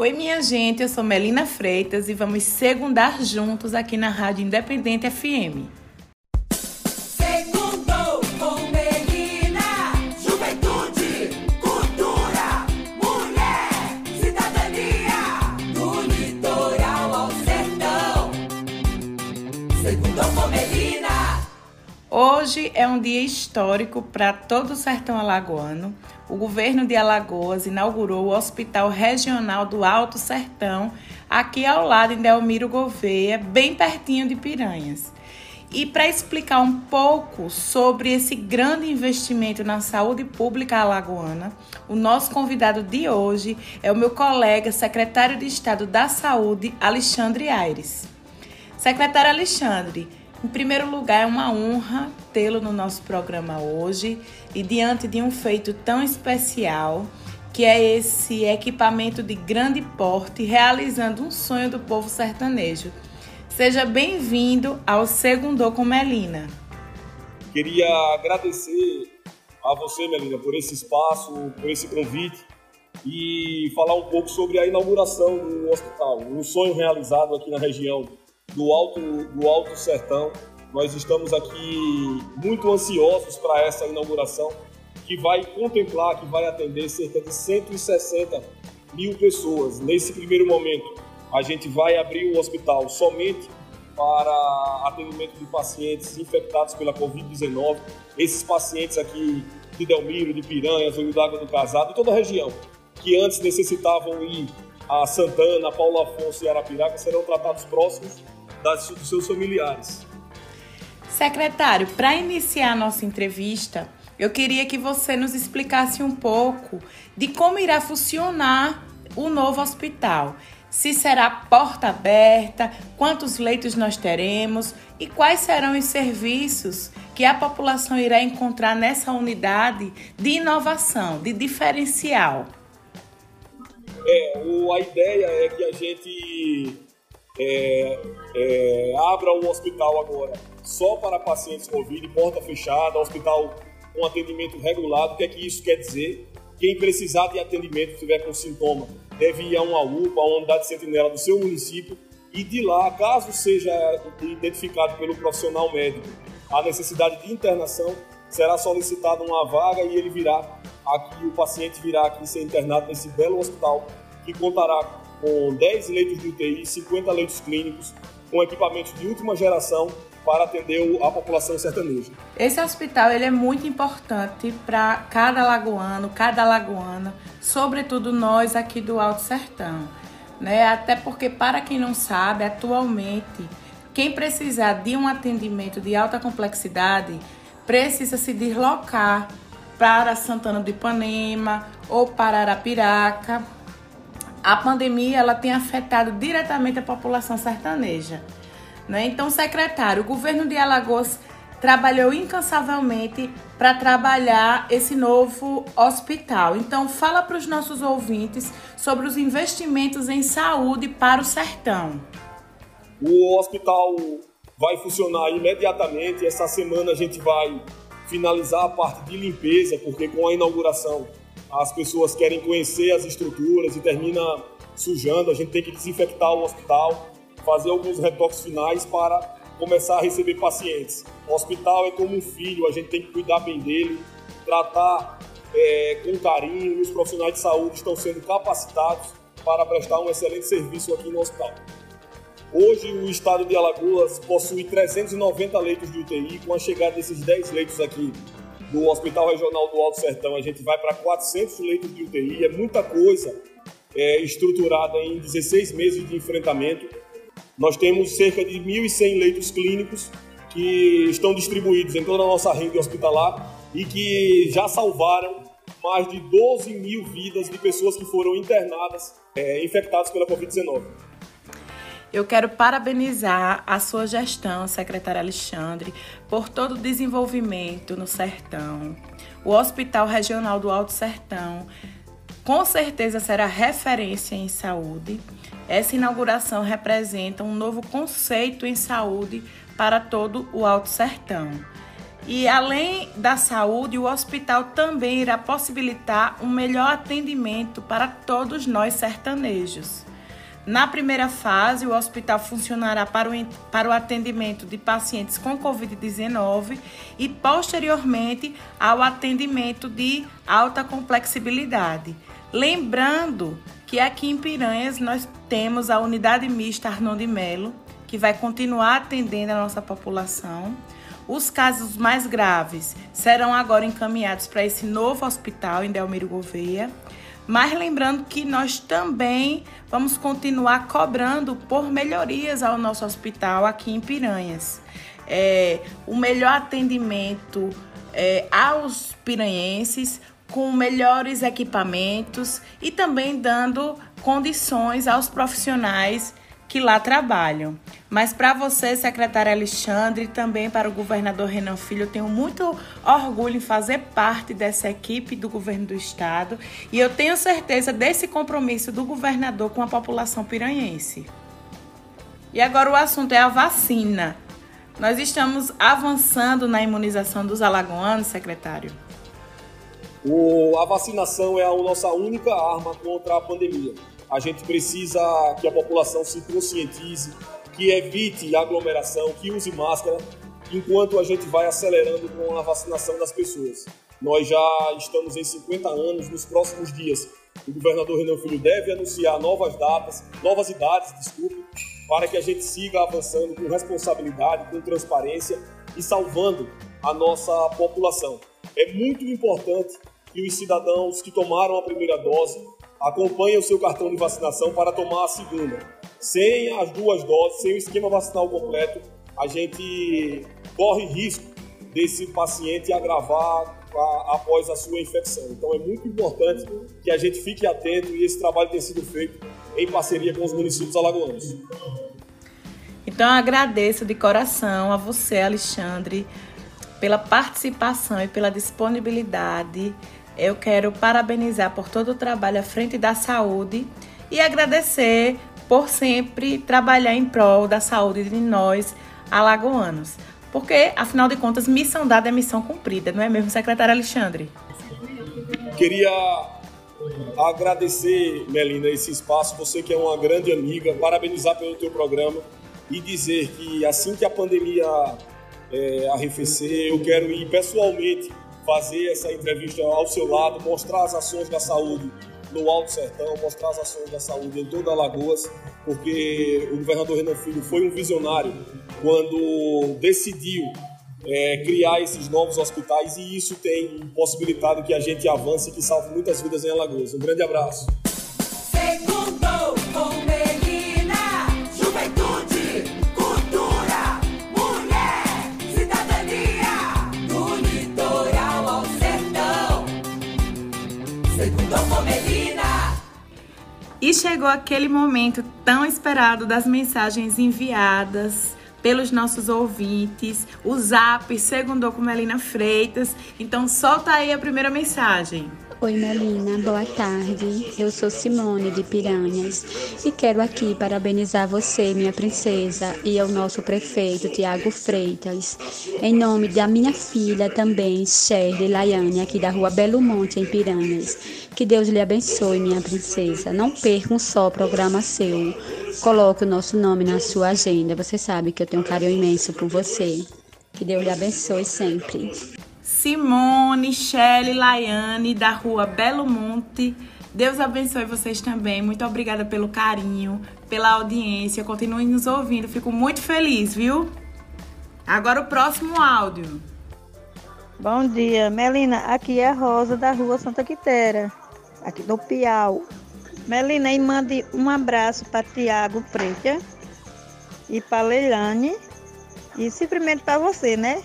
Oi, minha gente, eu sou Melina Freitas e vamos segundar juntos aqui na Rádio Independente FM. Segundou com Melina. Juventude, cultura, mulher, cidadania. Do litoral ao sertão. Segundou com Melina. Hoje é um dia histórico para todo o sertão alagoano. O governo de Alagoas inaugurou o Hospital Regional do Alto Sertão, aqui ao lado em Delmiro Gouveia, bem pertinho de Piranhas. E para explicar um pouco sobre esse grande investimento na saúde pública alagoana, o nosso convidado de hoje é o meu colega, secretário de Estado da Saúde, Alexandre Aires. Secretário Alexandre, em primeiro lugar, é uma honra tê-lo no nosso programa hoje e diante de um feito tão especial, que é esse equipamento de grande porte realizando um sonho do povo sertanejo. Seja bem-vindo ao Segundou com Melina. Queria agradecer a você, Melina, por esse espaço, por esse convite e falar um pouco sobre a inauguração do hospital, um sonho realizado aqui na região do Alto, do Alto Sertão. Nós estamos aqui muito ansiosos para essa inauguração, que vai contemplar, que vai atender cerca de 160 mil pessoas. Nesse primeiro momento, a gente vai abrir o hospital somente para atendimento de pacientes infectados pela Covid-19. Esses pacientes aqui de Delmiro, de Piranhas, Olho d'Água do Casado, e toda a região, que antes necessitavam ir a Santana, Paulo Afonso e Arapiraca, serão tratados próximos das, dos seus familiares. Secretário, para iniciar a nossa entrevista, eu queria que você nos explicasse um pouco de como irá funcionar o novo hospital. Se será porta aberta, quantos leitos nós teremos e quais serão os serviços que a população irá encontrar nessa unidade de inovação, de diferencial. É, o, a ideia é que a gente é, é, abra um hospital agora só para pacientes Covid, porta fechada, hospital com atendimento regulado. O que é que isso quer dizer? Quem precisar de atendimento, tiver com sintoma, deve ir a uma UPA, a uma unidade sentinela do seu município, e de lá, caso seja identificado pelo profissional médico a necessidade de internação, será solicitada uma vaga e ele virá aqui, o paciente virá aqui ser internado nesse belo hospital que contará com 10 leitos de UTI, 50 leitos clínicos, com equipamentos de última geração para atender a população sertaneja. Esse hospital ele é muito importante para cada lagoano, cada lagoana, sobretudo nós aqui do Alto Sertão. Né? Até porque, para quem não sabe, atualmente, quem precisar de um atendimento de alta complexidade precisa se deslocar para Santana do Ipanema ou para Arapiraca a pandemia ela tem afetado diretamente a população sertaneja. Né? Então, secretário, o governo de Alagoas trabalhou incansavelmente para trabalhar esse novo hospital. Então, fala para os nossos ouvintes sobre os investimentos em saúde para o sertão. O hospital vai funcionar imediatamente. Essa semana a gente vai finalizar a parte de limpeza, porque com a inauguração as pessoas querem conhecer as estruturas e termina sujando. A gente tem que desinfectar o hospital, fazer alguns retoques finais para começar a receber pacientes. O hospital é como um filho, a gente tem que cuidar bem dele, tratar é, com carinho e os profissionais de saúde estão sendo capacitados para prestar um excelente serviço aqui no hospital. Hoje, o estado de Alagoas possui 390 leitos de UTI, com a chegada desses 10 leitos aqui do Hospital Regional do Alto Sertão, a gente vai para 400 leitos de UTI, é muita coisa é, estruturada em 16 meses de enfrentamento. Nós temos cerca de 1.100 leitos clínicos que estão distribuídos em toda a nossa rede hospitalar e que já salvaram mais de 12 mil vidas de pessoas que foram internadas, é, infectadas pela Covid-19. Eu quero parabenizar a sua gestão, secretário Alexandre, por todo o desenvolvimento no Sertão. O Hospital Regional do Alto Sertão com certeza será referência em saúde. Essa inauguração representa um novo conceito em saúde para todo o Alto Sertão. E além da saúde, o hospital também irá possibilitar um melhor atendimento para todos nós sertanejos. Na primeira fase, o hospital funcionará para o, para o atendimento de pacientes com Covid-19 e, posteriormente, ao atendimento de alta complexibilidade. Lembrando que aqui em Piranhas nós temos a unidade mista Arnon de Melo, que vai continuar atendendo a nossa população. Os casos mais graves serão agora encaminhados para esse novo hospital em Delmiro Gouveia. Mas lembrando que nós também vamos continuar cobrando por melhorias ao nosso hospital aqui em Piranhas. É, o melhor atendimento é, aos piranhenses, com melhores equipamentos e também dando condições aos profissionais que lá trabalham. Mas para você, secretário Alexandre, e também para o governador Renan Filho, eu tenho muito orgulho em fazer parte dessa equipe do governo do estado e eu tenho certeza desse compromisso do governador com a população piranhense. E agora o assunto é a vacina. Nós estamos avançando na imunização dos alagoanos, secretário. O, a vacinação é a nossa única arma contra a pandemia. A gente precisa que a população se conscientize, que evite aglomeração, que use máscara, enquanto a gente vai acelerando com a vacinação das pessoas. Nós já estamos em 50 anos, nos próximos dias o governador Renan Filho deve anunciar novas datas, novas idades, desculpe, para que a gente siga avançando com responsabilidade, com transparência e salvando a nossa população. É muito importante que os cidadãos que tomaram a primeira dose acompanhem o seu cartão de vacinação para tomar a segunda. Sem as duas doses, sem o esquema vacinal completo, a gente corre risco desse paciente agravar a, após a sua infecção. Então é muito importante que a gente fique atento e esse trabalho tenha sido feito em parceria com os municípios alagoanos. Então agradeço de coração a você, Alexandre, pela participação e pela disponibilidade eu quero parabenizar por todo o trabalho à frente da saúde e agradecer por sempre trabalhar em prol da saúde de nós alagoanos. Porque, afinal de contas, missão dada é missão cumprida, não é mesmo, secretário Alexandre? Queria agradecer, Melina, esse espaço, você que é uma grande amiga, parabenizar pelo teu programa e dizer que assim que a pandemia é, arrefecer, eu quero ir pessoalmente fazer essa entrevista ao seu lado, mostrar as ações da saúde no Alto Sertão, mostrar as ações da saúde em toda Alagoas, porque o governador Renan Filho foi um visionário quando decidiu é, criar esses novos hospitais e isso tem possibilitado que a gente avance e que salve muitas vidas em Alagoas. Um grande abraço. Chegou aquele momento tão esperado das mensagens enviadas pelos nossos ouvintes, o Zap Segundou com Melina Freitas. Então solta aí a primeira mensagem. Oi Melina, boa tarde. Eu sou Simone de Piranhas e quero aqui parabenizar você, minha princesa, e ao nosso prefeito Tiago Freitas, em nome da minha filha também, Shirley Laiane, aqui da rua Belo Monte, em Piranhas. Que Deus lhe abençoe, minha princesa. Não perca um só programa seu. Coloque o nosso nome na sua agenda. Você sabe que eu tenho um carinho imenso por você. Que Deus lhe abençoe sempre. Simone, Shelly, Laiane, da rua Belo Monte. Deus abençoe vocês também. Muito obrigada pelo carinho, pela audiência. Continuem nos ouvindo. Fico muito feliz, viu? Agora o próximo áudio. Bom dia, Melina. Aqui é a Rosa da Rua Santa Quitéria, aqui do Piau. Melina, e mande um abraço para Tiago Freitas e para Leilane. E simplesmente para você, né?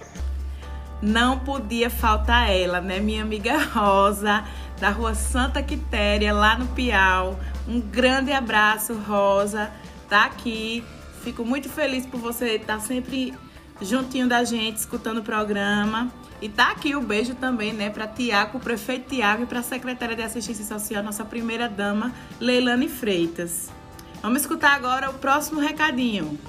Não podia faltar ela, né? Minha amiga Rosa, da rua Santa Quitéria, lá no Piau. Um grande abraço, Rosa. Tá aqui. Fico muito feliz por você estar sempre juntinho da gente, escutando o programa. E tá aqui o beijo também, né, para Tiago, o prefeito Tiago e para a secretária de Assistência Social, nossa primeira dama, Leilane Freitas. Vamos escutar agora o próximo recadinho.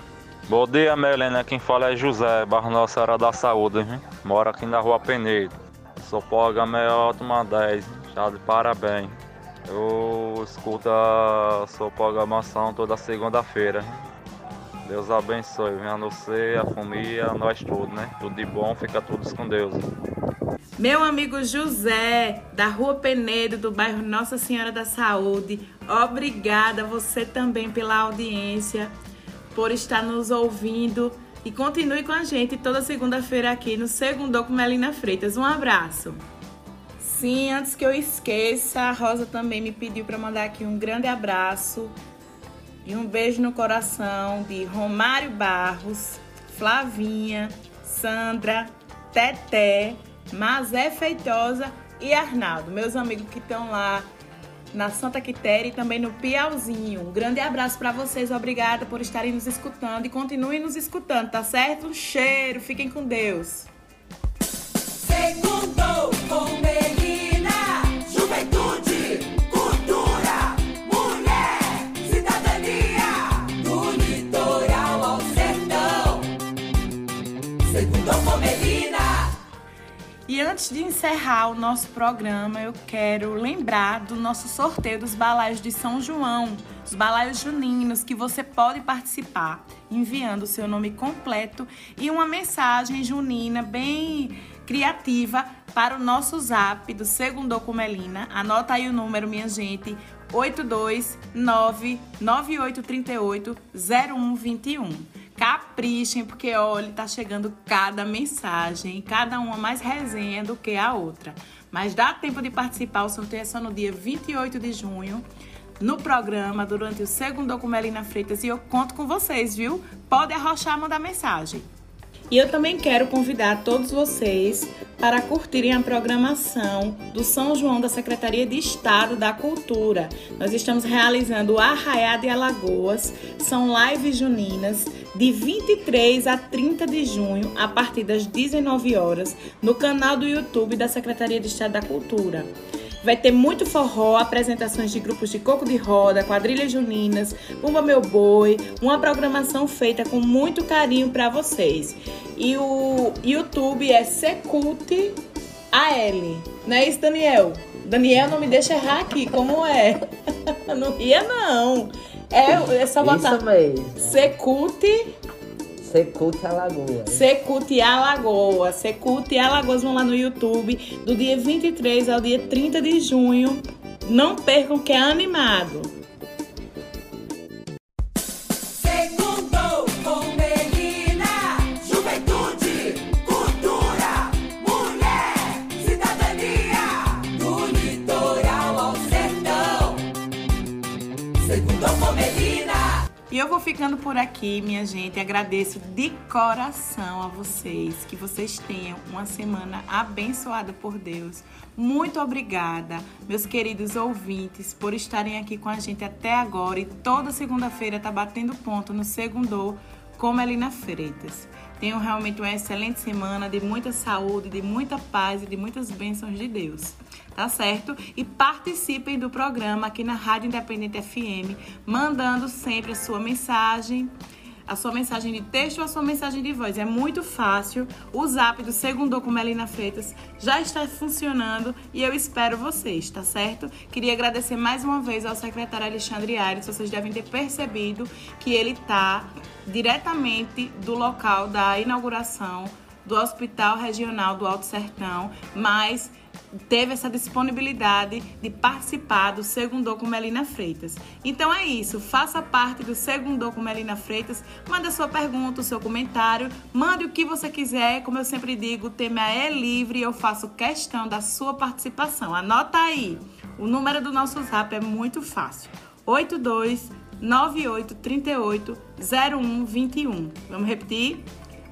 Bom dia, Melena. Quem fala é José, Barro Nossa Senhora da Saúde. Hein? Moro aqui na rua Penedo. Sou programa é ótima 10. Já de parabéns. Eu escuto a sua programação toda segunda-feira. Deus abençoe. Venha você, a família, nós tudo, né? Tudo de bom, fica todos com Deus. Meu amigo José, da Rua Penedo, do bairro Nossa Senhora da Saúde, obrigada você também pela audiência, por estar nos ouvindo e continue com a gente toda segunda-feira aqui no Segundo com Melina Freitas. Um abraço. Sim, antes que eu esqueça, a Rosa também me pediu para mandar aqui um grande abraço e um beijo no coração de Romário Barros, Flavinha, Sandra, Teté, Mazé Feitosa e Arnaldo, meus amigos que estão lá na Santa Quitéria e também no Piauzinho. Um grande abraço para vocês, obrigada por estarem nos escutando e continuem nos escutando, tá certo? Um cheiro, fiquem com Deus. Segundo encerrar o nosso programa, eu quero lembrar do nosso sorteio dos balaios de São João, os balaios juninos, que você pode participar enviando o seu nome completo e uma mensagem junina bem criativa para o nosso zap do Segundo com Melina. Anota aí o número, minha gente, 82998380121. Caprichem, porque olha, tá chegando cada mensagem, cada uma mais resenha do que a outra. Mas dá tempo de participar, o sorteio é só no dia 28 de junho, no programa, durante o segundo com Melina Freitas, e eu conto com vocês, viu? Pode arrochar, mandar mensagem. E eu também quero convidar todos vocês para curtirem a programação do São João da Secretaria de Estado da Cultura. Nós estamos realizando o Arraiá de Alagoas, são lives juninas de 23 a 30 de junho, a partir das 19 horas, no canal do YouTube da Secretaria de Estado da Cultura. Vai ter muito forró, apresentações de grupos de coco de roda, quadrilhas juninas, Bumba Meu Boi, uma programação feita com muito carinho para vocês. E o YouTube é Secult AL. Não é isso, Daniel? Daniel, não me deixa errar aqui, como é? Não ia, não. É, é só botar Isso mesmo. Secult Secute Alagoas. Secult Alagoas. Secult Alagoas vão lá no YouTube do dia 23 ao dia 30 de junho. Não percam que é animado. E eu vou ficando por aqui, minha gente. Agradeço de coração a vocês. Que vocês tenham uma semana abençoada por Deus. Muito obrigada, meus queridos ouvintes, por estarem aqui com a gente até agora. E toda segunda-feira tá batendo ponto no Segundo com Melina Freitas. Tenham realmente uma excelente semana de muita saúde, de muita paz e de muitas bênçãos de Deus. Tá certo? E participem do programa aqui na Rádio Independente FM, mandando sempre a sua mensagem, a sua mensagem de texto ou a sua mensagem de voz. É muito fácil. O zap do Segundo com Melina Freitas já está funcionando e eu espero vocês, tá certo? Queria agradecer mais uma vez ao secretário Alexandre Aires. Vocês devem ter percebido que ele está diretamente do local da inauguração do Hospital Regional do Alto Sertão, mas teve essa disponibilidade de participar do Segundo com Melina Freitas. Então é isso, faça parte do Segundo com Melina Freitas, manda sua pergunta, o seu comentário, mande o que você quiser, como eu sempre digo, o tema é livre e eu faço questão da sua participação. Anota aí, o número do nosso zap é muito fácil, 82 98 38 0121. Vamos repetir?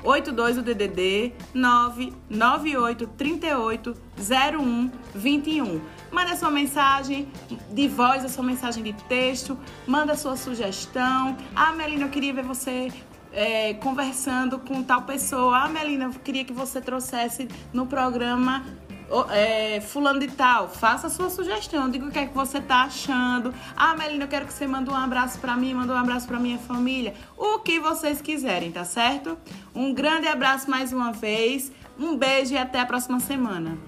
82 o DDD 998 38 01 21. Manda sua mensagem de voz, a sua mensagem de texto, manda sua sugestão. Ah, Melina, eu queria ver você é, conversando com tal pessoa. Ah, Melina, eu queria que você trouxesse no programa oh, é, fulano de tal, faça a sua sugestão, diga o que é que você tá achando. Ah, Melina, eu quero que você mande um abraço para mim, manda um abraço para minha família. O que vocês quiserem, tá certo? Um grande abraço mais uma vez, um beijo e até a próxima semana.